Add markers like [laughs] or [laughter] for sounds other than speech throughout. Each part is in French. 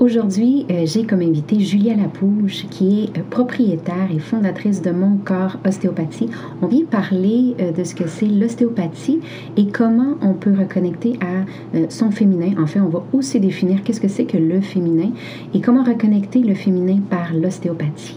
Aujourd'hui, euh, j'ai comme invité Julia Lapouge, qui est euh, propriétaire et fondatrice de Mon Corps Ostéopathie. On vient parler euh, de ce que c'est l'ostéopathie et comment on peut reconnecter à son féminin. En fait, on va aussi définir qu'est-ce que c'est que le féminin et comment reconnecter le féminin par l'ostéopathie.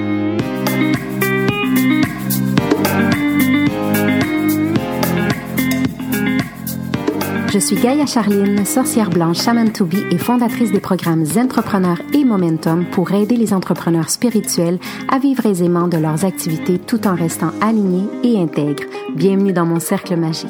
Je suis Gaïa Charline, sorcière blanche Shaman to be et fondatrice des programmes Entrepreneurs et Momentum pour aider les entrepreneurs spirituels à vivre aisément de leurs activités tout en restant alignés et intègres. Bienvenue dans mon cercle magique.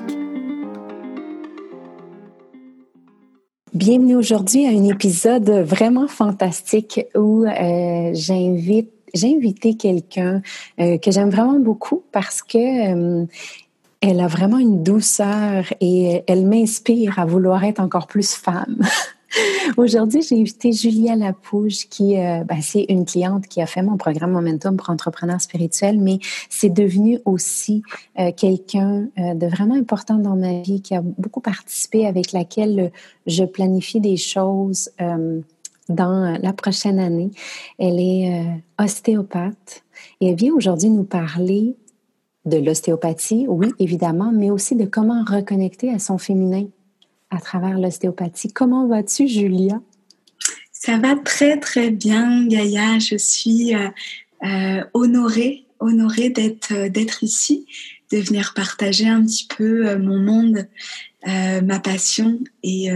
Bienvenue aujourd'hui à un épisode vraiment fantastique où euh, j'invite j'ai invité quelqu'un euh, que j'aime vraiment beaucoup parce que euh, elle a vraiment une douceur et elle m'inspire à vouloir être encore plus femme. [laughs] Aujourd'hui, j'ai invité Julia Lapouge, qui euh, ben, c'est une cliente qui a fait mon programme Momentum pour entrepreneurs spirituels, mais c'est devenu aussi euh, quelqu'un euh, de vraiment important dans ma vie, qui a beaucoup participé, avec laquelle je planifie des choses dans la prochaine année. Elle est ostéopathe et elle vient aujourd'hui nous parler de l'ostéopathie, oui, évidemment, mais aussi de comment reconnecter à son féminin à travers l'ostéopathie. Comment vas-tu, Julia? Ça va très, très bien, Gaïa. Je suis euh, euh, honorée, honorée euh, d'être ici, de venir partager un petit peu mon monde, ma passion et,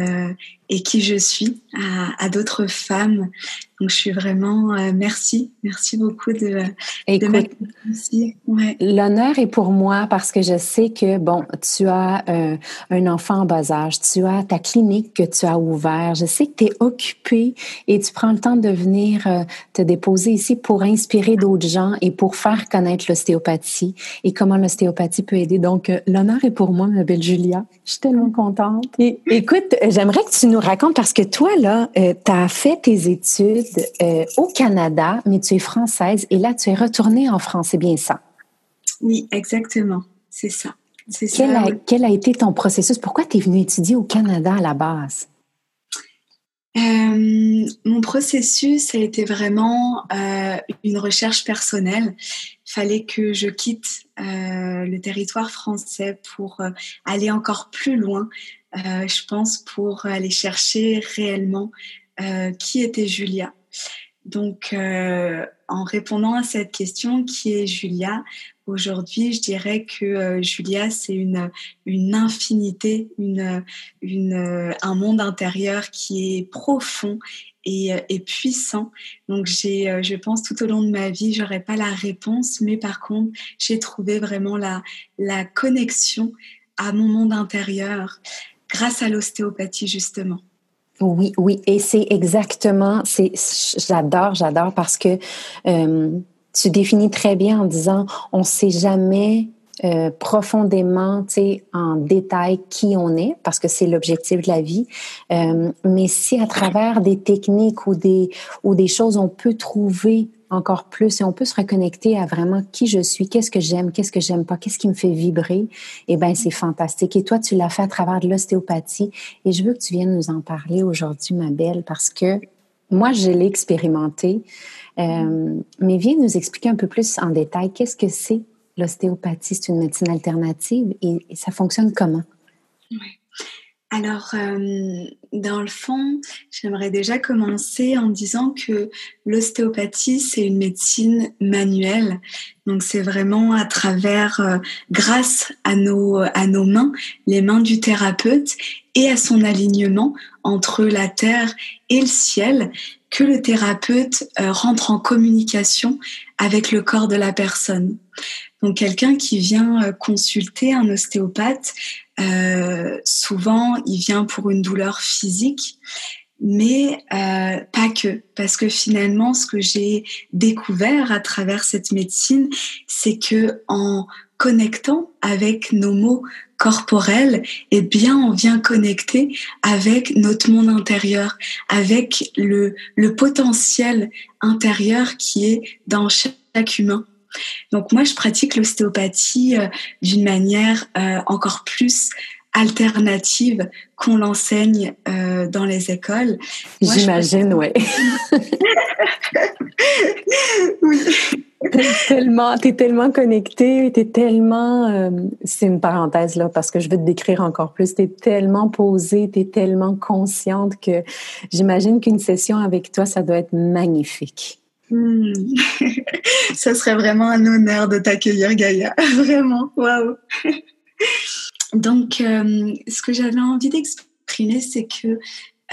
et qui je suis à, à d'autres femmes. Donc je suis vraiment euh, merci, merci beaucoup de, Écoute, Ouais. L'honneur est pour moi parce que je sais que bon, tu as euh, un enfant en bas âge, tu as ta clinique que tu as ouvert. Je sais que tu es occupée et tu prends le temps de venir euh, te déposer ici pour inspirer d'autres gens et pour faire connaître l'ostéopathie et comment l'ostéopathie peut aider. Donc l'honneur est pour moi, ma belle Julia. Je suis tellement contente. Et, écoute, j'aimerais que tu nous racontes parce que toi là, tu as fait tes études euh, au Canada, mais tu es française et là, tu es retournée en France, c'est bien ça? Oui, exactement. C'est ça. Quel, A, quel a été ton processus? Pourquoi tu es venue étudier au Canada à la base? Euh, mon processus a été vraiment euh, une recherche personnelle. Fallait que je quitte le territoire français pour aller encore plus loin, je pense, pour aller chercher réellement euh, qui était Julia. Donc, euh, en répondant à cette question, qui est Julia Aujourd'hui, je dirais que euh, Julia, c'est une, une infinité, une, un monde intérieur qui est profond et, et puissant. Donc, j'ai, je pense, tout au long de ma vie, j'aurais pas la réponse, mais par contre, j'ai trouvé vraiment la, la connexion à mon monde intérieur grâce à l'ostéopathie, justement. Oui, oui, et c'est exactement, c'est, j'adore, j'adore parce que euh, tu définis très bien en disant, on ne sait jamais euh, profondément, tu sais, en détail qui on est, parce que c'est l'objectif de la vie. Euh, mais si à travers des techniques ou des ou des choses, on peut trouver encore plus et on peut se reconnecter à vraiment qui je suis, qu'est-ce que j'aime, qu'est-ce que j'aime pas, qu'est-ce qui me fait vibrer, eh ben c'est fantastique. Et toi, tu l'as fait à travers de l'ostéopathie et je veux que tu viennes nous en parler aujourd'hui, ma belle, parce que moi, je l'ai expérimenté. Euh, mais viens nous expliquer un peu plus en détail qu'est-ce que c'est l'ostéopathie. C'est une médecine alternative et, ça fonctionne comment? Alors, euh, dans le fond, j'aimerais déjà commencer en disant que l'ostéopathie, c'est une médecine manuelle. Donc, c'est vraiment à travers, euh, grâce à nos, à nos mains, les mains du thérapeute et à son alignement entre la terre et le ciel, que le thérapeute euh, rentre en communication avec le corps de la personne. Donc quelqu'un qui vient consulter un ostéopathe euh, souvent, il vient pour une douleur physique, mais euh, pas que, parce que finalement, ce que j'ai découvert à travers cette médecine, c'est que en connectant avec nos mots corporels, eh bien, on vient connecter avec notre monde intérieur, avec le, le potentiel intérieur qui est dans chaque humain. Donc moi, je pratique l'ostéopathie euh, d'une manière euh, encore plus alternative qu'on l'enseigne euh, dans les écoles. J'imagine, oui. [laughs] oui. T'es tellement, es tellement connecté, t'es tellement, c'est une parenthèse là parce que je veux te décrire encore plus. T'es tellement posée, t'es tellement consciente que j'imagine qu'une session avec toi, ça doit être magnifique. Hmm. [laughs] Ça serait vraiment un honneur de t'accueillir, Gaïa. [laughs] Vraiment, waouh. Donc, euh, ce que j'avais envie d'exprimer, c'est que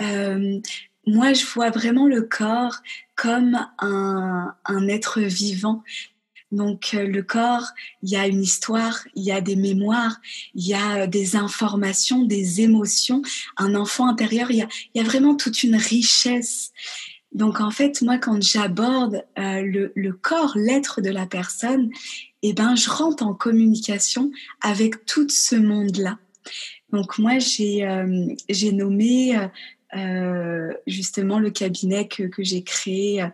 euh, moi, je vois vraiment le corps comme un, un être vivant. Donc euh, le corps, il y a une histoire, il y a des mémoires, il y a des informations, des émotions. Un enfant intérieur, il y a, y a vraiment toute une richesse. Donc en fait, moi, quand j'aborde euh, le, corps, l'être de la personne, eh ben, je rentre en communication avec tout ce monde-là. Donc moi, j'ai euh, nommé euh, justement le cabinet que, que j'ai créé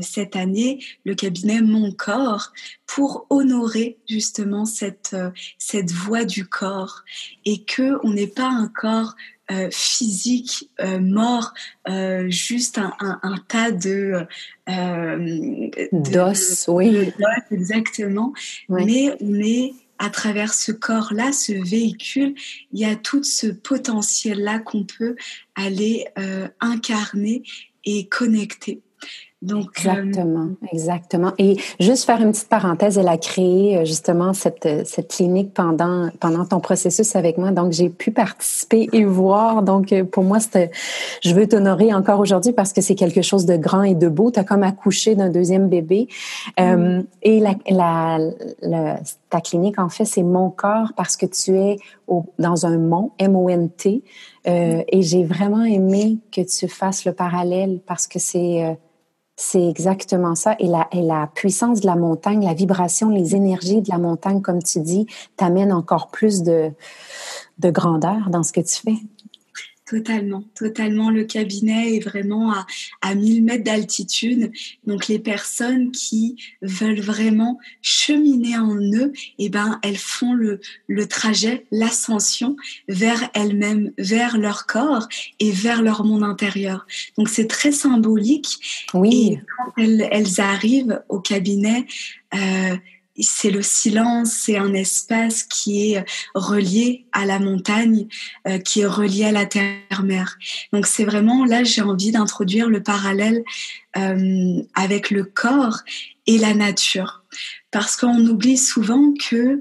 cette année le cabinet Mon Corps pour honorer justement cette cette voix du corps et que on n'est pas un corps euh, physique euh, mort, euh, juste un, tas de d'os, oui, exactement. Mais on est à travers ce corps-là, ce véhicule, il y a tout ce potentiel-là qu'on peut aller incarner et connecter. Donc, exactement, exactement. Et juste faire une petite parenthèse, elle a créé euh, justement cette, euh, cette clinique pendant, pendant ton processus avec moi. Donc, j'ai pu participer et voir. Donc, euh, pour moi, c'était, je veux t'honorer encore aujourd'hui parce que c'est quelque chose de grand et de beau. Tu as comme accouché d'un deuxième bébé. Mm. et la, la, ta clinique, en fait, c'est mon corps parce que tu es au, dans un mont, M-O-N-T. Euh, et j'ai vraiment aimé que tu fasses le parallèle parce que c'est c'est exactement ça. Et la, puissance de la montagne, la vibration, les énergies de la montagne, comme tu dis, t'amènent encore plus de grandeur dans ce que tu fais. Totalement, totalement. Le cabinet est vraiment à, à 1000 mètres d'altitude. Donc les personnes qui veulent vraiment cheminer en eux, eh ben elles font le, le trajet, l'ascension vers elles-mêmes, vers leur corps et vers leur monde intérieur. Donc c'est très symbolique. Oui. Et quand elles, elles arrivent au cabinet, euh, c'est le silence, c'est un espace qui est relié à la montagne, euh, qui est relié à la terre-mère. Donc c'est vraiment là, j'ai envie d'introduire le parallèle euh, avec le corps et la nature, parce qu'on oublie souvent que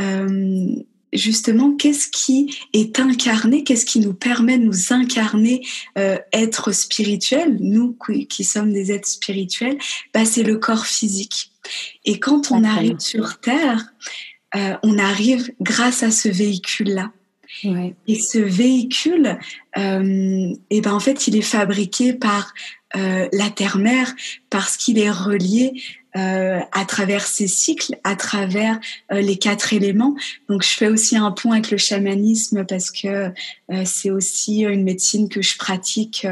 euh, justement, qu'est-ce qui est incarné, qu'est-ce qui nous permet de nous incarner, être spirituel, nous qui, sommes des êtres spirituels, bah, c'est le corps physique. Et quand on arrive sur Terre, euh, on arrive grâce à ce véhicule-là. Et ce véhicule, euh, eh ben en fait, il est fabriqué par euh, la terre-mère parce qu'il est relié euh, à travers ces cycles, à travers euh, les quatre éléments. Donc, je fais aussi un pont avec le chamanisme parce que euh, c'est aussi une médecine que je pratique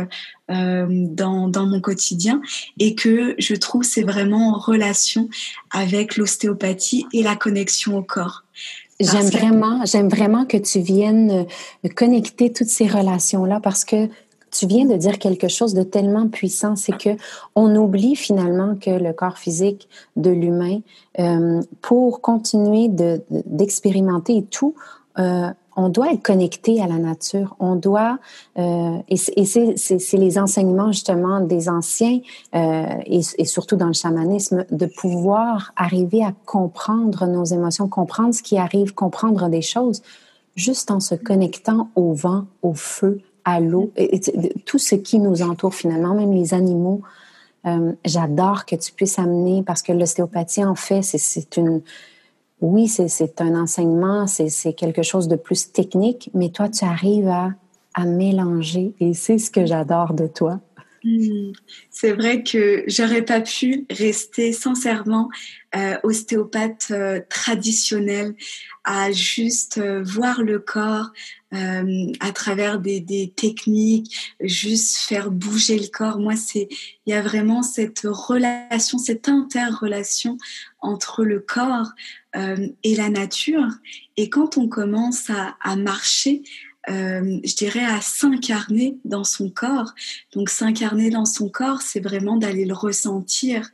dans, dans mon quotidien et que je trouve c'est vraiment en relation avec l'ostéopathie et la connexion au corps. J'aime vraiment, j'aime vraiment que tu viennes connecter toutes ces relations-là parce que tu viens de dire quelque chose de tellement puissant, c'est que on oublie finalement que le corps physique de l'humain, euh, pour continuer d'expérimenter et tout, euh, on doit être connecté à la nature. On doit, euh, et c'est les enseignements justement des anciens euh, et, surtout dans le chamanisme, de pouvoir arriver à comprendre nos émotions, comprendre ce qui arrive, comprendre des choses, juste en se connectant au vent, au feu, à l'eau, tout ce qui nous entoure finalement, même les animaux. Euh, J'adore que tu puisses amener, parce que l'ostéopathie, en fait, c'est une oui, c'est un enseignement, c'est quelque chose de plus technique, mais toi, tu arrives à, mélanger et c'est ce que j'adore de toi. Hmm. C'est vrai que j'aurais pas pu rester sincèrement euh, ostéopathe euh, traditionnel à juste euh, voir le corps à travers des, des, techniques, juste faire bouger le corps. Moi, c'est il y a vraiment cette relation, cette interrelation entre le corps euh, et la nature. Et quand on commence à, marcher, euh, je dirais, à s'incarner dans son corps. Donc s'incarner dans son corps, c'est vraiment d'aller le ressentir,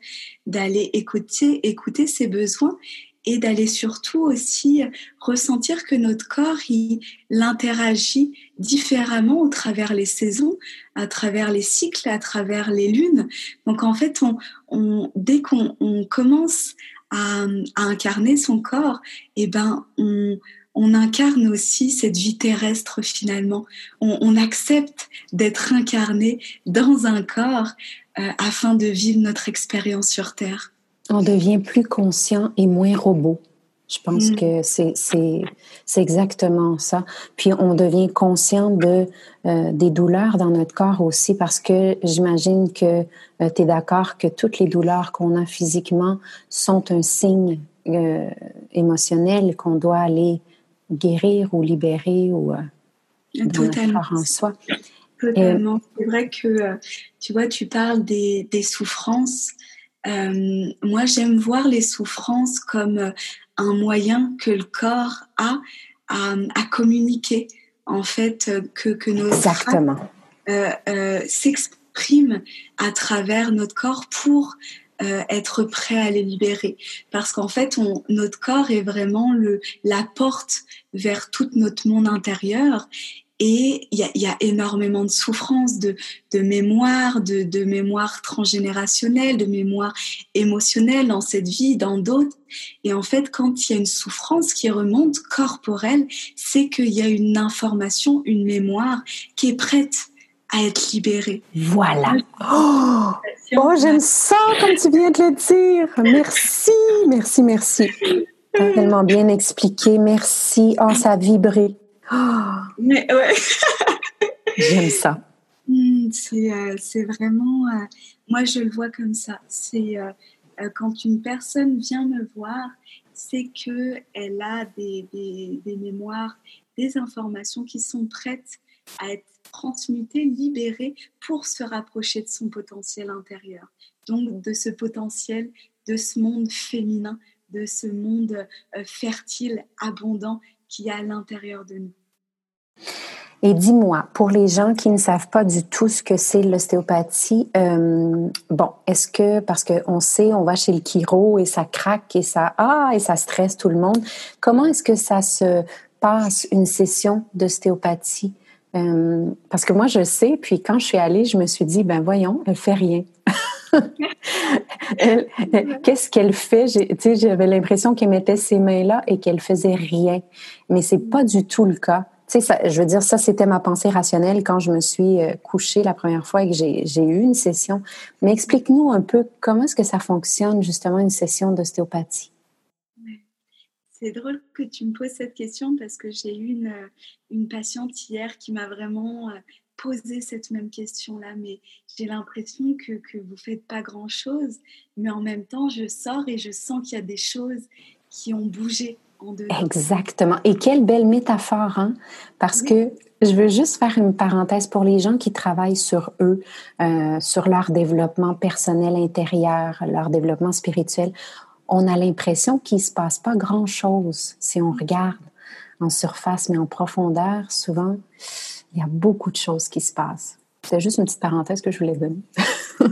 d'aller écouter, écouter ses besoins et d'aller surtout aussi ressentir que notre corps, il, interagit différemment au travers les saisons, à travers les cycles, à travers les lunes. Donc en fait, on dès qu'on commence à, incarner son corps, eh ben on, on incarne aussi cette vie terrestre finalement. On, on accepte d'être incarné dans un corps euh, afin de vivre notre expérience sur Terre. On devient plus conscient et moins robot. Je pense mm. que c'est exactement ça. Puis on devient conscient de euh, des douleurs dans notre corps aussi parce que j'imagine que euh, tu es d'accord que toutes les douleurs qu'on a physiquement sont un signe euh, émotionnel qu'on doit aller guérir ou libérer ou euh, Totalement. en soi. Totalement. C'est vrai que tu vois, tu parles des, des souffrances. Euh, moi, j'aime voir les souffrances comme un moyen que le corps a à, à communiquer, en fait, que, que nos Exactement. Euh, euh, s'expriment à travers notre corps pour euh, être prêt à les libérer. Parce qu'en fait, on, notre corps est vraiment le, la porte vers tout notre monde intérieur. Et il y a, y a, énormément de souffrances, de, de mémoire, de, de mémoire transgénérationnelle, de mémoire émotionnelle dans cette vie, dans d'autres. Et en fait, quand il y a une souffrance qui remonte corporelle, c'est qu'il y a une information, une mémoire qui est prête à être libérée. Voilà. Oh, oh j'aime ça comme tu viens de le dire. Merci, merci, merci. tellement bien expliqué. Merci. Oh, ça a vibré. Mais ouais. [laughs] J'aime ça. Hmm, euh, c'est vraiment, euh, moi je le vois comme ça. C'est euh, quand une personne vient me voir, c'est que elle a des, des, des, mémoires, des informations qui sont prêtes à être transmutées, libérées pour se rapprocher de son potentiel intérieur. Donc de ce potentiel, de ce monde féminin, de ce monde fertile, abondant qui est à l'intérieur de nous. Et dis-moi, pour les gens qui ne savent pas du tout ce que c'est l'ostéopathie, euh, bon, est-ce que, parce qu'on sait, on va chez le chiro et ça craque et ça, ah, et ça stresse tout le monde, comment est-ce que ça se passe une session d'ostéopathie? Euh, parce que moi, je sais, puis quand je suis allée, je me suis dit, ben voyons, elle fait rien. [laughs] Qu'est-ce qu'elle fait? J'avais l'impression qu'elle mettait ses mains là et qu'elle faisait rien. Mais c'est pas du tout le cas. Sais, je veux dire, ça, c'était ma pensée rationnelle quand je me suis euh, couchée la première fois et que j'ai eu une session. Mais explique-nous un peu comment est-ce que ça fonctionne, justement, une session d'ostéopathie? C'est drôle que tu me poses cette question parce que j'ai eu une, une patiente hier qui m'a vraiment euh, posé cette même question-là, mais j'ai l'impression que, que vous faites pas grand-chose, mais en même temps, je sors et je sens qu'il y a des choses qui ont bougé Exactement. Et quelle belle métaphore, hein? Parce que je veux juste faire une parenthèse pour les gens qui travaillent sur eux, euh, sur leur développement personnel intérieur, leur développement spirituel. On a l'impression qu'il se passe pas grand-chose si on regarde en surface, mais en profondeur, souvent, il y a beaucoup de choses qui se passent. C'est juste une petite parenthèse que je voulais donner. [laughs]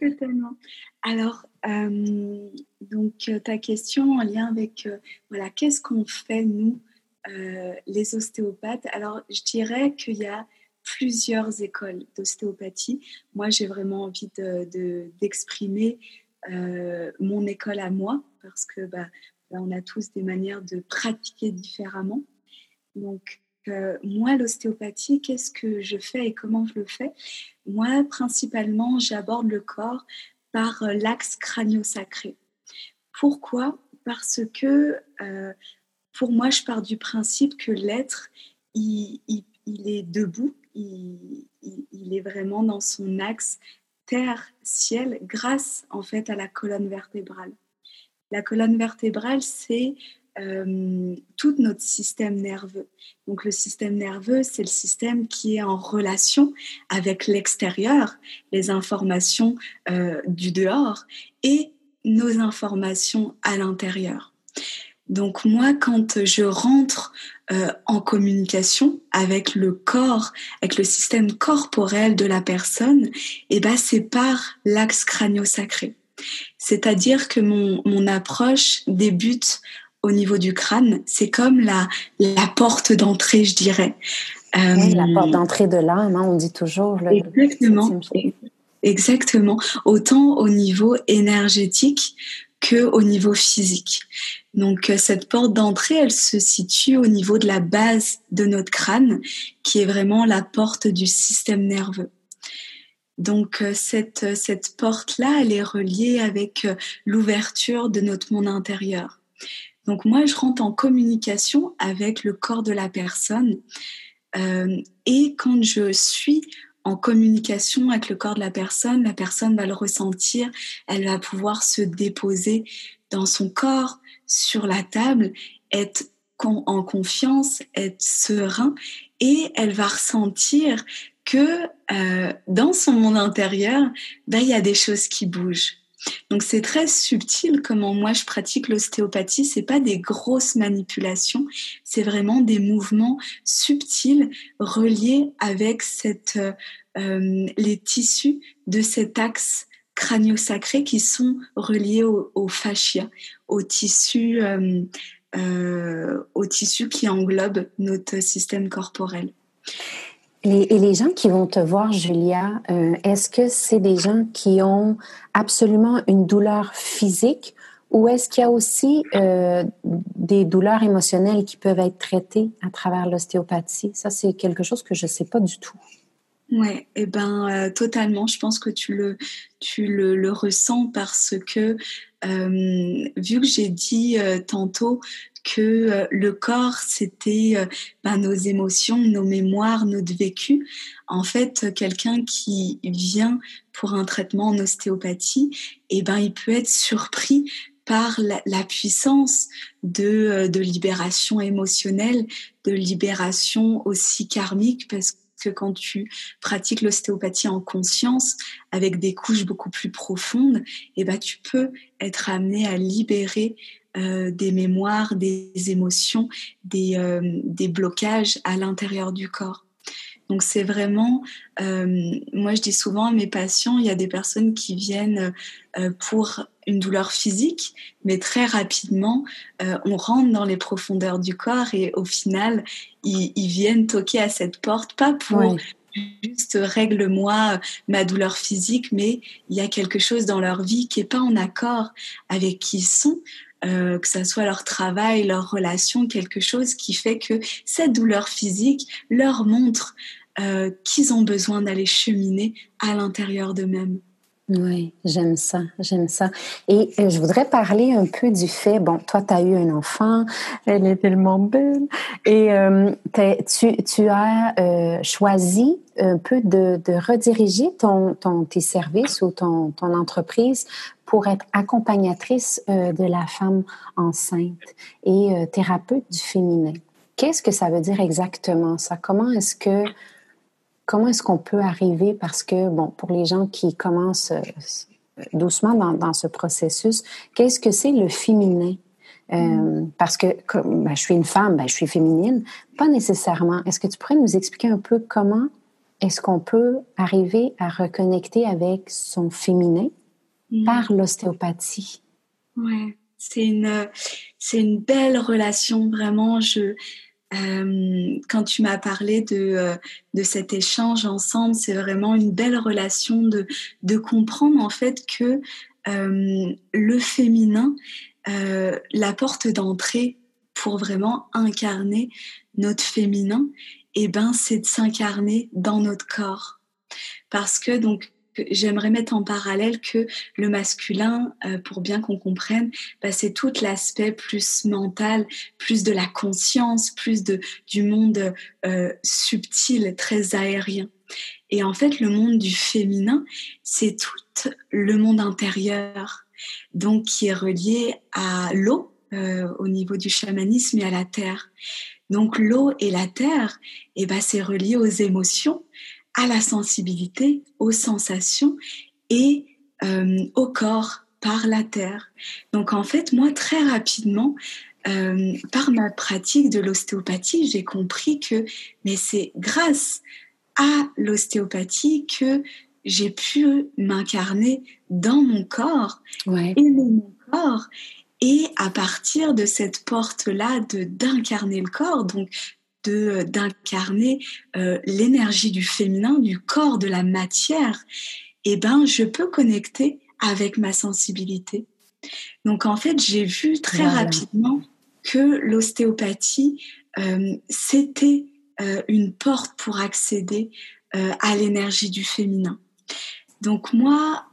Totalement. Alors, euh, donc, euh, ta question en lien avec, euh, voilà, qu'est-ce qu'on fait, nous, les ostéopathes, alors je dirais qu'il y a plusieurs écoles d'ostéopathie. Moi, j'ai vraiment envie d'exprimer de, mon école à moi parce que bah, on a tous des manières de pratiquer différemment. Donc, euh, moi, l'ostéopathie, qu'est-ce que je fais et comment je le fais? Moi, principalement, j'aborde le corps par euh, l'axe crânio-sacré. Pourquoi? Parce que euh, pour moi, je pars du principe que l'être, il, est debout, il, il, est vraiment dans son axe terre-ciel grâce en fait à la colonne vertébrale. La colonne vertébrale, c'est euh, tout notre système nerveux. Donc le système nerveux, c'est le système qui est en relation avec l'extérieur, les informations euh, du dehors et nos informations à l'intérieur. Donc moi, quand je rentre euh, en communication avec le corps, avec le système corporel de la personne, et eh ben c'est par l'axe crânio-sacré. C'est-à-dire que mon, mon approche débute au niveau du crâne. C'est comme la, la porte d'entrée, je dirais. la porte euh, d'entrée de l'âme, hein, on dit toujours. exactement. exactement. Autant au niveau énergétique que au niveau physique. Donc euh, cette porte d'entrée, elle se situe au niveau de la base de notre crâne, qui est vraiment la porte du système nerveux. Donc euh, cette, cette porte-là, elle est reliée avec l'ouverture de notre monde intérieur. Donc moi, je rentre en communication avec le corps de la personne euh, et quand je suis en communication avec le corps de la personne, la personne va le ressentir, elle va pouvoir se déposer dans son corps, sur la table, être en confiance, être serein et elle va ressentir que euh, dans son monde intérieur, ben, il y a des choses qui bougent. Donc c'est très subtil comment moi je pratique l'ostéopathie. C'est pas des grosses manipulations, c'est vraiment des mouvements subtils reliés avec cette, euh, les tissus de cet axe crânio-sacré qui sont reliés au, au fascia, au tissu, euh, euh, au tissu qui englobe notre système corporel et les gens qui vont te voir, Julia, euh, est-ce que c'est des gens qui ont absolument une douleur physique ou est-ce qu'il y a aussi euh, des douleurs émotionnelles qui peuvent être traitées à travers l'ostéopathie? Ça, c'est quelque chose que je ne sais pas du tout. Ouais, et eh ben euh, totalement. Je pense que tu le tu le, ressens parce que vu que j'ai dit tantôt que euh, le corps c'était ben, nos émotions, nos mémoires, notre vécu. En fait, quelqu'un qui vient pour un traitement en ostéopathie, eh ben il peut être surpris par la, puissance de, de libération émotionnelle, de libération aussi karmique, parce que quand tu pratiques l'ostéopathie en conscience, avec des couches beaucoup plus profondes, eh ben, tu peux être amené à libérer euh, des mémoires, des émotions, des, euh, des blocages à l'intérieur du corps. Donc c'est vraiment, euh, moi je dis souvent à mes patients, il y a des personnes qui viennent euh, pour une douleur physique, mais très rapidement, euh, on rentre dans les profondeurs du corps et au final, ils, viennent toquer à cette porte, pas pour juste règle-moi ma douleur physique, mais il y a quelque chose dans leur vie qui est pas en accord avec qui ils sont. Que ça soit leur travail, leur relation, quelque chose qui fait que cette douleur physique leur montre euh, qu'ils ont besoin d'aller cheminer à l'intérieur d'eux-mêmes. Oui, j'aime ça, j'aime ça. Et euh, je voudrais parler un peu du fait, bon, toi, tu as eu un enfant, elle est tellement belle, et euh, tu, as choisi un peu de, de rediriger ton, ton, tes services ou ton, ton entreprise pour être accompagnatrice de la femme enceinte et thérapeute du féminin. Qu'est-ce que ça veut dire exactement ça? Comment est-ce que comment est-ce qu'on peut arriver, parce que, bon, pour les gens qui commencent euh, doucement dans, ce processus, qu'est-ce que c'est le féminin? Euh, mm. parce que comme, ben, je suis une femme, ben, je suis féminine, pas nécessairement. Est-ce que tu pourrais nous expliquer un peu comment est-ce qu'on peut arriver à reconnecter avec son féminin mm. par l'ostéopathie? Ouais, c'est une, c'est une belle relation, vraiment. Je, euh, quand tu m'as parlé de, euh, de cet échange ensemble, c'est vraiment une belle relation de, de comprendre en fait que euh, le féminin, la porte d'entrée pour vraiment incarner notre féminin, et eh ben, c'est de s'incarner dans notre corps. Parce que donc j'aimerais mettre en parallèle que le masculin, euh, pour bien qu'on comprenne, bah, c'est tout l'aspect plus mental, plus de la conscience, plus de, du monde euh, subtil, très aérien. Et en fait, le monde du féminin, c'est tout le monde intérieur, donc qui est relié à l'eau euh, au niveau du chamanisme et à la terre. Donc l'eau et la terre, et eh ben, c'est relié aux émotions, à la sensibilité, aux sensations et euh, au corps par la terre. Donc en fait, moi, très rapidement, euh, par ma pratique de l'ostéopathie, j'ai compris que mais c'est grâce à l'ostéopathie que j'ai pu m'incarner dans mon corps et mon corps. Et à partir de cette porte-là de d'incarner le corps, donc de d'incarner euh, l'énergie du féminin, du corps, de la matière, eh ben je peux connecter avec ma sensibilité. Donc en fait, j'ai vu très rapidement que l'ostéopathie euh, c'était euh, une porte pour accéder à l'énergie du féminin. Donc moi,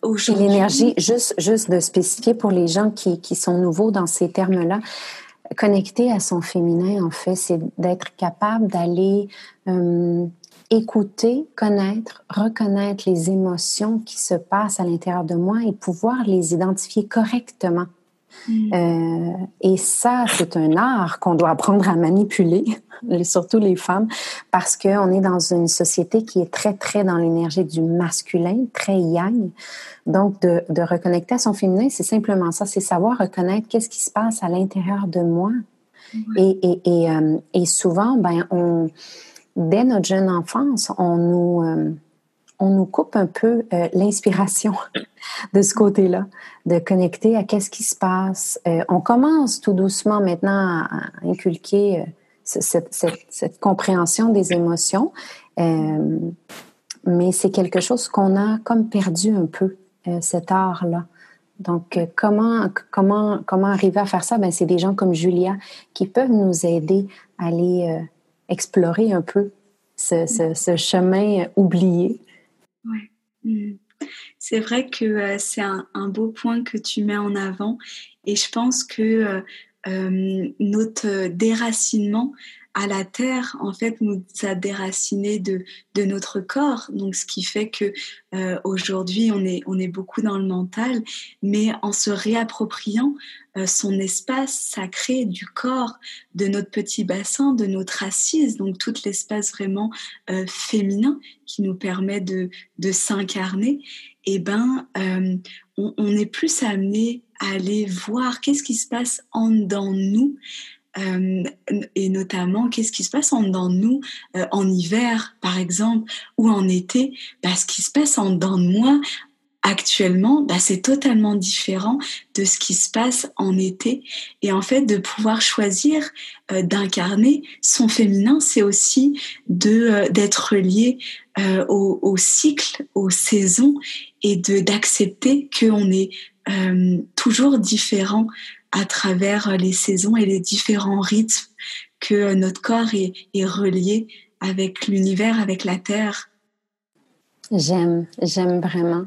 aujourd'hui... L'énergie, juste, juste de spécifier pour les gens qui, qui sont nouveaux dans ces termes-là, connecter à son féminin, en fait, c'est d'être capable d'aller euh, écouter, connaître, reconnaître les émotions qui se passent à l'intérieur de moi et pouvoir les identifier correctement. Mm. Euh, et ça, c'est un art qu'on doit apprendre à manipuler, [laughs] surtout les femmes, parce qu'on est dans une société qui est très, très dans l'énergie du masculin, très yang. Donc, de, de reconnecter à son féminin, c'est simplement ça, c'est savoir reconnaître qu'est-ce qui se passe à l'intérieur de moi. Et, et, et, euh, et, souvent, ben, on, dès notre jeune enfance, on nous... Euh, on nous coupe un peu euh, l'inspiration [laughs] de ce côté-là, de connecter à qu'est-ce qui se passe. Euh, on commence tout doucement maintenant à, inculquer euh, cette, compréhension des émotions, mais c'est quelque chose qu'on a comme perdu un peu, cet art-là. Donc, comment, comment, comment arriver à faire ça? Ben, c'est des gens comme Julia qui peuvent nous aider à aller explorer un peu ce chemin oublié Ouais. Mm. C'est vrai que euh, c'est un, beau point que tu mets en avant et je pense que euh, euh, notre déracinement à la terre, en fait, nous a déraciné de, de notre corps. Donc, ce qui fait que euh, aujourd'hui, on est, on est beaucoup dans le mental, mais en se réappropriant euh, son espace sacré du corps, de notre petit bassin, de notre assise, donc tout l'espace vraiment euh, féminin qui nous permet de, de s'incarner, eh ben, on, on est plus amené à aller voir qu'est-ce qui se passe en dedans nous euh, et notamment qu'est-ce qui se passe en dedans de nous euh, en hiver par exemple ou en été? Bah, ce qui se passe en dedans de moi actuellement bah, c'est totalement différent de ce qui se passe en été. Et en fait de pouvoir choisir euh, d'incarner son féminin c'est aussi de d'être lié au, au, cycle aux saisons et d'accepter qu'on est toujours différent à travers les saisons et les différents rythmes que notre corps est, relié avec l'univers, avec la terre. J'aime, j'aime vraiment.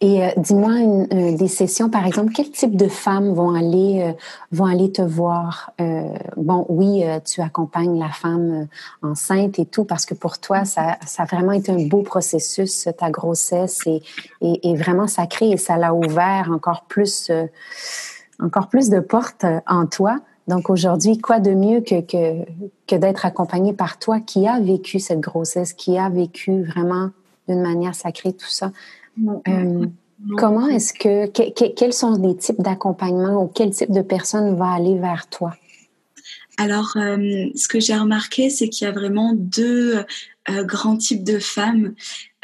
Et euh, dis-moi une, des sessions, par exemple, quel type de femmes vont aller euh, vont aller te voir? Euh, Bon, oui, tu accompagnes la femme enceinte et tout, parce que pour toi, ça, ça a vraiment été un beau processus, ta grossesse est, est, est vraiment sacrée et ça l'a ouvert encore plus encore plus de portes euh, en toi. Donc aujourd'hui, quoi de mieux que, que, que d'être accompagné par toi qui a vécu cette grossesse, qui a vécu vraiment d'une manière sacrée tout ça? Euh, comment est-ce que, quels sont les types d'accompagnement ou quel type de personne va aller vers toi? Alors, euh, ce que j'ai remarqué, c'est qu'il y a vraiment deux grands types de femmes.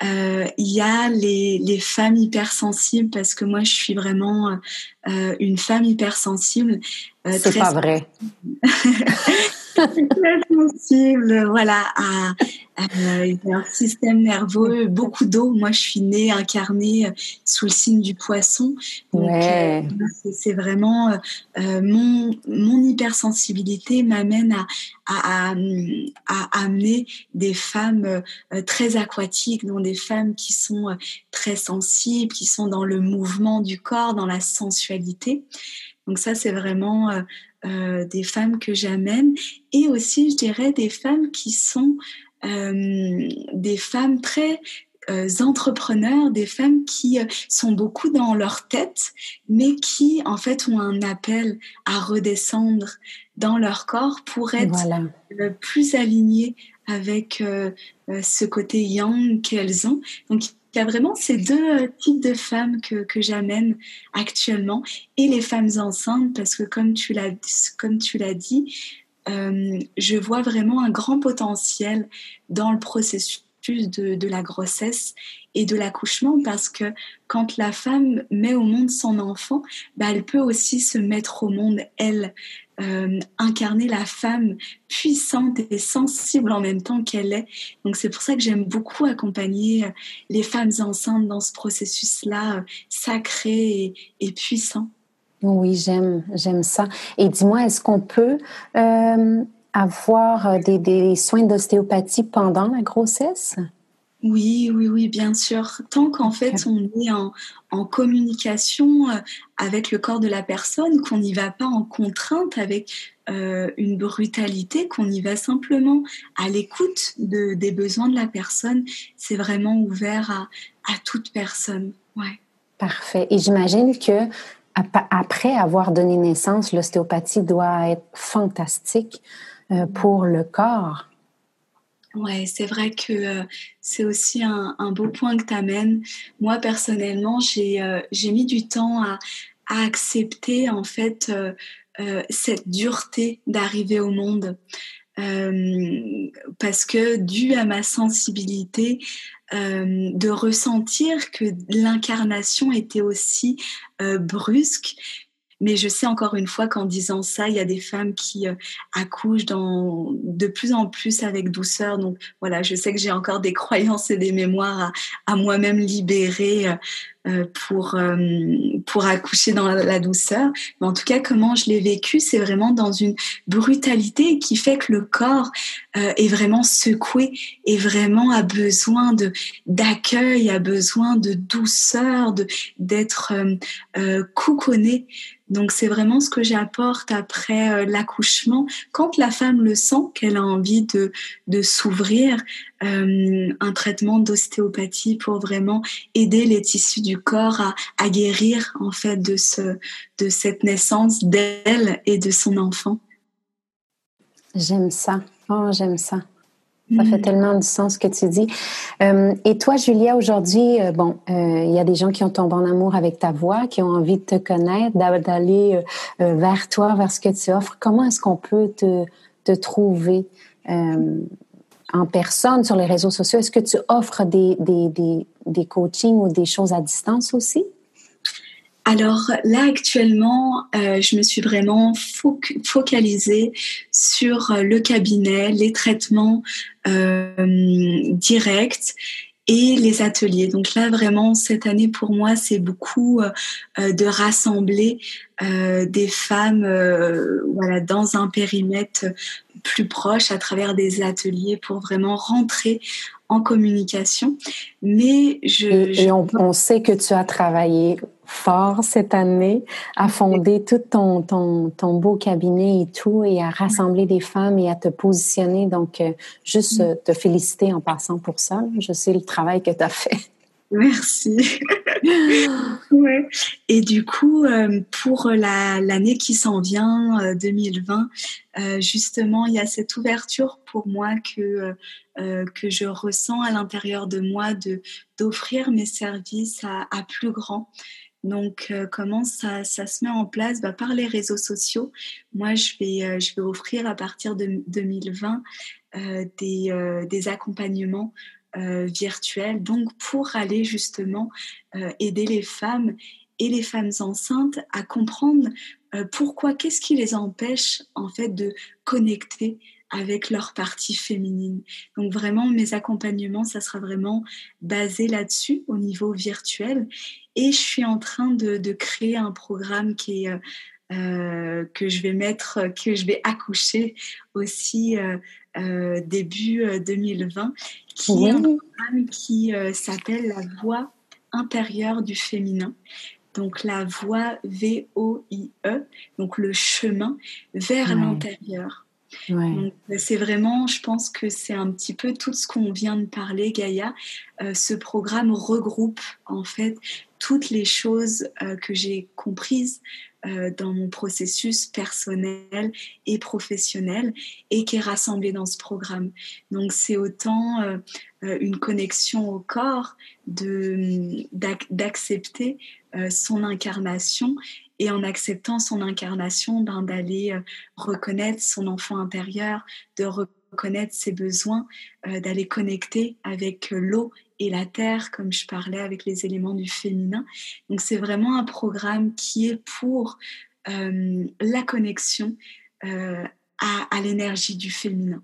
Il y a les, les, femmes hypersensibles parce que moi je suis vraiment une femme hypersensible. C'est pas vrai. [laughs] très sensible, voilà, à, un système nerveux, beaucoup d'eau. Moi, je suis née incarnée euh, sous le signe du poisson. Donc, euh, c'est vraiment euh, mon, mon hypersensibilité m'amène à, à, à, amener des femmes très aquatiques, donc des femmes qui sont très sensibles, qui sont dans le mouvement du corps, dans la sensualité. Donc ça, c'est vraiment euh, des femmes que j'amène et aussi, je dirais, des femmes qui sont euh, des femmes très euh, entrepreneurs, des femmes qui sont beaucoup dans leur tête, mais qui en fait ont un appel à redescendre dans leur corps pour être plus alignées avec ce côté yang qu'elles ont. Donc il y a vraiment ces deux euh, types de femmes que, j'amène actuellement et les femmes enceintes parce que comme tu l'as comme tu l'as dit, euh, je vois vraiment un grand potentiel dans le processus de, de la grossesse et de l'accouchement parce que quand la femme met au monde son enfant, bah, elle peut aussi se mettre au monde elle euh, incarner la femme puissante et sensible en même temps qu'elle est. Donc c'est pour ça que j'aime beaucoup accompagner euh, les femmes enceintes dans ce processus-là euh, sacré et, puissant. Oui, j'aime, j'aime ça. Et dis-moi, est-ce qu'on peut avoir des, des soins d'ostéopathie pendant la grossesse? Oui, oui, oui, bien sûr. Tant qu'en fait on est en, en, communication euh, avec le corps de la personne, qu'on n'y va pas en contrainte avec euh, une brutalité, qu'on y va simplement à l'écoute de, des besoins de la personne, c'est vraiment ouvert à, à toute personne. Ouais. Parfait. Et j'imagine que après avoir donné naissance, l'ostéopathie doit être fantastique euh, pour le corps. Ouais, c'est vrai que euh, c'est aussi un, beau point que tu amènes. Moi, personnellement, j'ai euh, j'ai mis du temps à, à, accepter en fait euh, cette dureté d'arriver au monde. parce que dû à ma sensibilité, de ressentir que l'incarnation était aussi brusque, mais je sais encore une fois qu'en disant ça, il y a des femmes qui euh, accouchent de plus en plus avec douceur. Donc voilà, je sais que j'ai encore des [laughs] croyances et des mémoires à, moi-même libérer euh pour, euh, pour accoucher dans la, douceur. Mais en tout cas, comment je l'ai vécu, c'est vraiment dans une brutalité qui fait que le corps est vraiment secoué et vraiment a besoin de d'accueil, a besoin de douceur, de d'être euh, couconné. Donc c'est vraiment ce que j'apporte après euh, l'accouchement. Quand la femme le sent, qu'elle a envie de, de s'ouvrir, euh, un traitement d'ostéopathie pour vraiment aider les tissus du corps à, à guérir en fait de, ce, de cette naissance d'elle et de son enfant. J'aime ça. Oh, j'aime ça. Ça fait mm. tellement du sens ce que tu dis. Euh, et toi, Julia, aujourd'hui, euh, bon, euh, il y a des gens qui ont tombé en amour avec ta voix, qui ont envie de te connaître, d'aller vers toi, vers ce que tu offres. Comment est-ce qu'on peut te, te trouver en personne sur les réseaux sociaux? Est-ce que tu offres des, des, des, des coachings ou des choses à distance aussi? Alors là actuellement, euh, je me suis vraiment focalisée sur euh, le cabinet, les traitements euh, directs et les ateliers. Donc là vraiment cette année pour moi c'est beaucoup de rassembler des femmes voilà dans un périmètre plus proche à travers des ateliers pour vraiment rentrer en communication. Mais je, et, on, on, sait que tu as travaillé fort cette année à fonder tout ton, ton, ton, beau cabinet et tout et à rassembler des femmes et à te positionner. Donc, euh, juste euh, te féliciter en passant pour ça. Je sais le travail que tu as fait. Merci. [laughs] Et du coup, euh, pour l'année qui s'en vient, 2020, justement, il y a cette ouverture pour moi que, que je ressens à l'intérieur de moi de d'offrir mes services à, plus grand. Donc, euh, comment ça, ça, se met en place? Bah, Par les réseaux sociaux. Moi, je vais, euh, je vais offrir à partir de 2020 des, des, accompagnements virtuels, donc pour aller justement aider les femmes et les femmes enceintes à comprendre pourquoi, qu'est-ce qui les empêche en fait de connecter avec leur partie féminine. Donc vraiment, mes accompagnements, ça sera vraiment basé là-dessus au niveau virtuel. Et je suis en train de, créer un programme qui euh, que je vais mettre, que je vais accoucher aussi euh, euh, début 2020, qui est un programme qui s'appelle la voix intérieure du féminin. Donc la voix V-O-I-E, donc le chemin vers l'intérieur. C'est vraiment, je pense que c'est un petit peu tout ce qu'on vient de parler, Gaïa. Euh, ce programme regroupe en fait toutes les choses euh, que j'ai comprises euh, dans mon processus personnel et professionnel et qui est rassemblé dans ce programme. Donc c'est autant une connexion au corps, d'accepter son incarnation et en acceptant son incarnation, ben, d'aller euh, reconnaître son enfant intérieur, de reconnaître ses besoins, euh, d'aller connecter avec euh, l'eau et la terre, comme je parlais avec les éléments du féminin. Donc c'est vraiment un programme qui est pour la connexion à, l'énergie du féminin.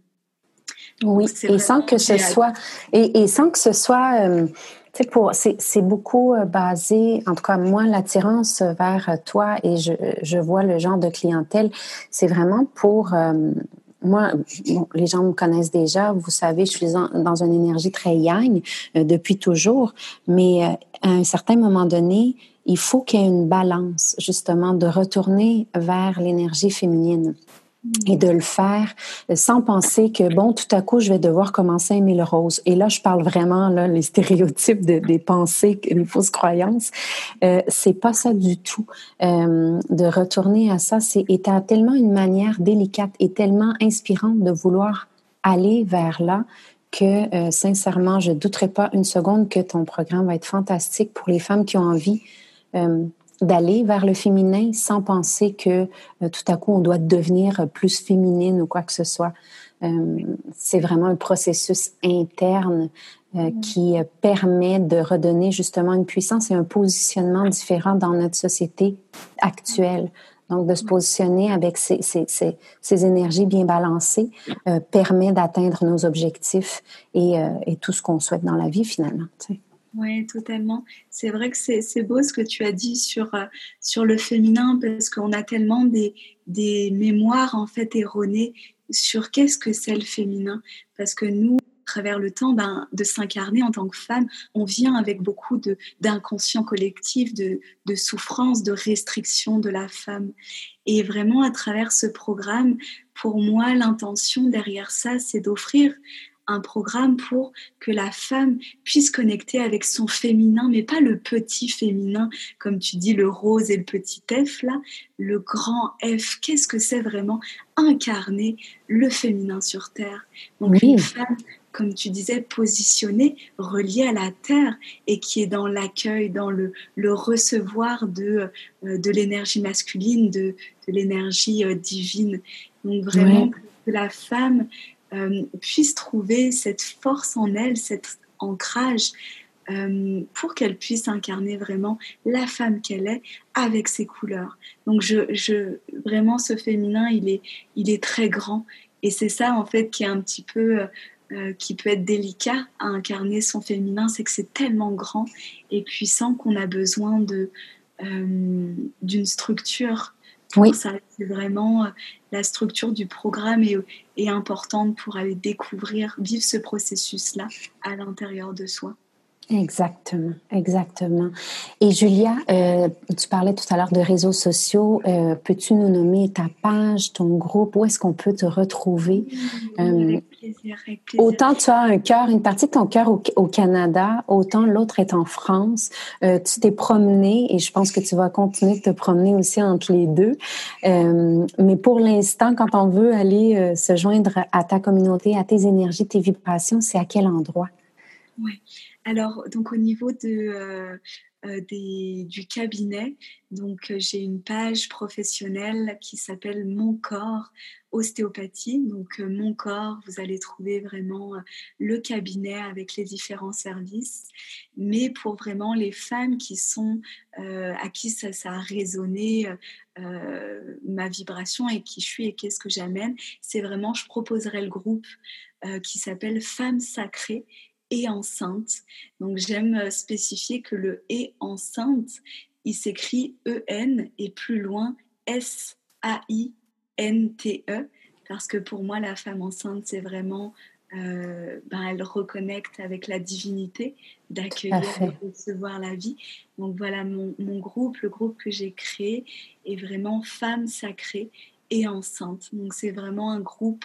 Oui, et sans que ce soit et, et, sans que ce soit c'est beaucoup euh, basé, en tout cas moi, l'attirance vers toi et je, vois le genre de clientèle, c'est vraiment pour euh, moi, les gens me connaissent déjà, vous savez, je suis dans une énergie très yang euh, depuis toujours, mais à un certain moment donné, il faut qu'il y ait une balance, justement, de retourner vers l'énergie féminine et de le faire sans penser que bon tout à coup je vais devoir commencer à aimer le rose. Et là je parle vraiment là les stéréotypes de, des pensées les fausses croyances euh, c'est pas ça du tout. Euh, de retourner à ça c'est est tellement une manière délicate et tellement inspirante de vouloir aller vers là que euh, sincèrement je douterai pas une seconde que ton programme va être fantastique pour les femmes qui ont envie euh, d'aller vers le féminin sans penser que euh, tout à coup on doit devenir plus féminine ou quoi que ce soit. Euh, c'est vraiment un processus interne euh, mm. qui permet de redonner justement une puissance et un positionnement différent dans notre société actuelle. Donc, de se mm. positionner avec ces, ces, ces, ces énergies bien balancées permet d'atteindre nos objectifs et, et tout ce qu'on souhaite dans la vie finalement. Tu sais. Oui, totalement. C'est vrai que c'est beau ce que tu as dit sur, euh, sur le féminin parce qu'on a tellement des, des mémoires en fait erronées sur qu'est-ce que c'est le féminin. Parce que nous, à travers le temps ben, de s'incarner en tant que femme, on vient avec beaucoup d'inconscient collectif, de, de souffrance, de restriction de la femme. Et vraiment, à travers ce programme, pour moi, l'intention derrière ça, c'est d'offrir un programme pour que la femme puisse connecter avec son féminin, mais pas le petit féminin, comme tu dis, le rose et le petit F, là, le grand F. Qu'est-ce que c'est vraiment incarner le féminin sur Terre? Donc une femme comme tu disais, positionnée, reliée à la terre et qui est dans l'accueil, dans le, le recevoir de, euh, de l'énergie masculine, de, de l'énergie euh, divine. Donc vraiment que la femme euh, puisse trouver cette force en elle, cet ancrage, euh, pour qu'elle puisse incarner vraiment la femme qu'elle est avec ses couleurs. Donc je, vraiment ce féminin, il est, il est très grand et c'est ça en fait qui est un petit peu euh, qui peut être délicat à incarner son féminin, c'est que c'est tellement grand et puissant qu'on a besoin d'une structure oui. C'est vraiment euh, la structure du programme est, est importante pour aller découvrir, vivre ce processus-là à l'intérieur de soi. Exactement, exactement. Et Julia, euh, tu parlais tout à l'heure de réseaux sociaux. Euh, peux-tu nous nommer ta page, ton groupe? Où est-ce qu'on peut te retrouver? avec plaisir, avec plaisir. Autant tu as un cœur, une partie de ton cœur au, Canada, autant l'autre est en France. tu t'es promené et je pense que tu vas continuer de te promener aussi entre les deux. mais pour l'instant, quand on veut aller se joindre à ta communauté, à tes énergies, tes vibrations, c'est à quel endroit? Oui. Alors, donc au niveau de, euh, des, du cabinet. Donc, euh, j'ai une page professionnelle qui s'appelle Mon corps ostéopathie. Donc, euh, Mon corps, vous allez trouver vraiment le cabinet avec les différents services. Mais pour vraiment les femmes qui sont à qui ça, ça a résonné ma vibration et qui je suis et qu'est-ce que j'amène, c'est vraiment, je proposerai le groupe qui s'appelle Femmes sacrées et enceinte. Donc j'aime euh, spécifier que le et enceinte, il s'écrit E-N et plus loin S-A-I-N-T-E parce que pour moi la femme enceinte c'est vraiment euh, ben, elle reconnecte avec la divinité d'accueillir de recevoir la vie. Donc voilà mon, mon groupe, le groupe que j'ai créé est vraiment femme sacrée et enceinte. Donc c'est vraiment un groupe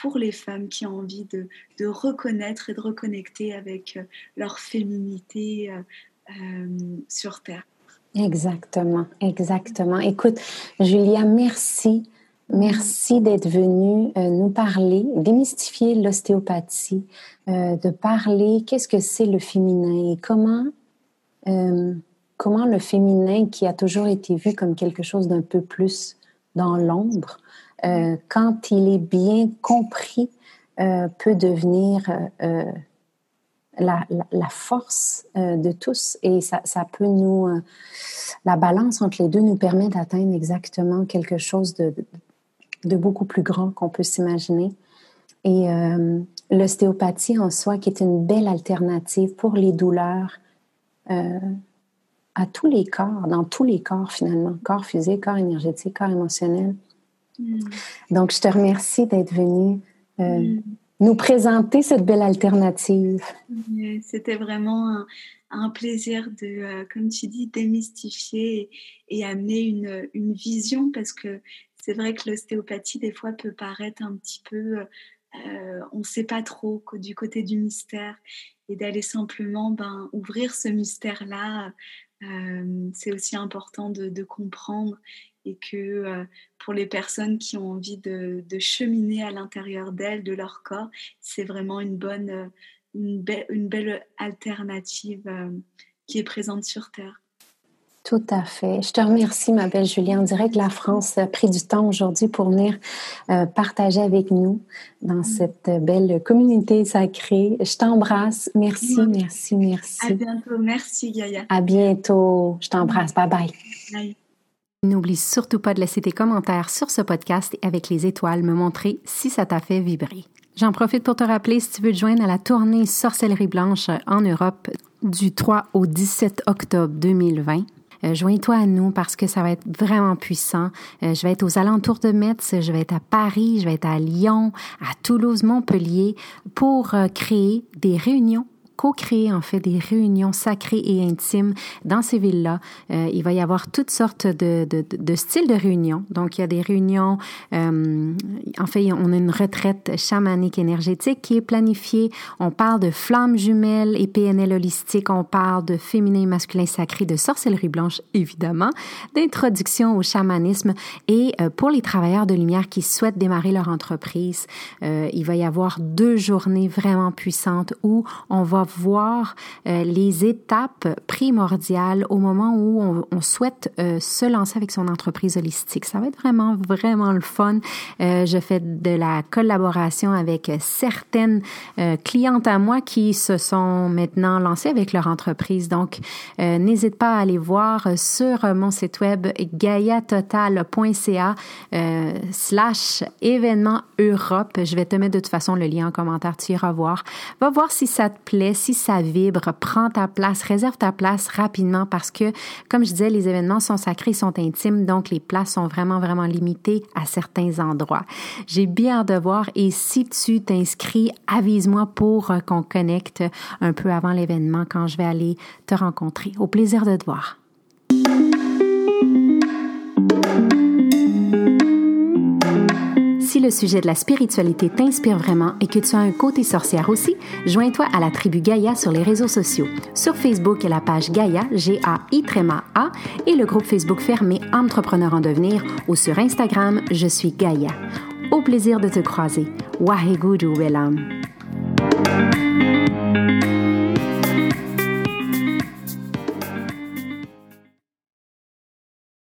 pour les femmes qui ont envie de, reconnaître et de reconnecter avec euh, leur féminité euh, euh, sur Terre. Exactement, exactement. Écoute, Julia, merci. Merci d'être venue nous parler, démystifier l'ostéopathie, de parler qu'est-ce que c'est le féminin et comment, comment le féminin qui a toujours été vu comme quelque chose d'un peu plus dans l'ombre, euh, quand il est bien compris, euh, peut devenir euh, la, force de tous et ça, peut nous... la balance entre les deux nous permet d'atteindre exactement quelque chose de, de, beaucoup plus grand qu'on peut s'imaginer. Et l'ostéopathie en soi, qui est une belle alternative pour les douleurs à tous les corps, dans tous les corps finalement, corps physique, corps énergétique, corps émotionnel. Mm. Donc, je te remercie d'être venu euh, mm. nous présenter cette belle alternative. C'était vraiment un, plaisir de, euh, comme tu dis, démystifier et, amener une, une, vision parce que c'est vrai que l'ostéopathie, des fois, peut paraître un petit peu... Euh, on ne sait pas trop du côté du mystère et d'aller simplement ben, ouvrir ce mystère-là euh, c'est aussi important de, comprendre et que euh, pour les personnes qui ont envie de, cheminer à l'intérieur d'elles, de leur corps, c'est vraiment une bonne, euh, une, une belle alternative qui est présente sur Terre. Tout à fait. Je te remercie, ma belle Julie. On dirait que la France a pris du temps aujourd'hui pour venir euh, partager avec nous dans mm. cette belle communauté sacrée. Je t'embrasse. Merci, merci, merci. À bientôt. Merci, Gaïa. À bientôt. Je t'embrasse. Bye bye. Bye. N'oublie surtout pas de laisser tes commentaires sur ce podcast et avec les étoiles me montrer si ça t'a fait vibrer. J'en profite pour te rappeler si tu veux te joindre à la tournée Sorcellerie Blanche en Europe du 3 au 17 octobre 2020. Euh, joins-toi à nous parce que ça va être vraiment puissant. Euh, je vais être aux alentours de Metz, je vais être à Paris, je vais être à Lyon, à Toulouse, Montpellier pour euh, créer des réunions co-créer en fait des réunions sacrées et intimes dans ces villes-là. Euh, il va y avoir toutes sortes de, de, styles de réunions. Donc, il y a des réunions, euh, en fait, on a une retraite chamanique énergétique qui est planifiée. On parle de flammes jumelles et PNL holistique. On parle de féminin et masculin sacré, de sorcellerie blanche, évidemment, d'introduction au chamanisme. Et euh, pour les travailleurs de lumière qui souhaitent démarrer leur entreprise, euh, il va y avoir deux journées vraiment puissantes où on va voir euh, les étapes primordiales au moment où on, souhaite euh, se lancer avec son entreprise holistique. Ça va être vraiment, vraiment le fun. Euh, je fais de la collaboration avec certaines clientes à moi qui se sont maintenant lancées avec leur entreprise. Donc, n'hésite pas à aller voir sur mon site web gaiatotal.ca slash événement Europe. Je vais te mettre de toute façon le lien en commentaire, tu iras voir. Va voir si ça te plaît, si ça vibre, prends ta place, réserve ta place rapidement parce que, comme je disais, les événements sont sacrés, sont intimes, donc les places sont vraiment, vraiment limitées à certains endroits. J'ai bien hâte de voir et si tu t'inscris, avise-moi pour euh, qu'on connecte un peu avant l'événement quand je vais aller te rencontrer. Au plaisir de te voir. Si le sujet de la spiritualité t'inspire vraiment et que tu as un côté sorcière aussi, joins-toi à la tribu Gaïa sur les réseaux sociaux. Sur Facebook, la page Gaïa, G-A-I-A, et le groupe Facebook fermé Entrepreneur en devenir ou sur Instagram, je suis Gaïa. Au plaisir de te croiser. Waheguru Welam.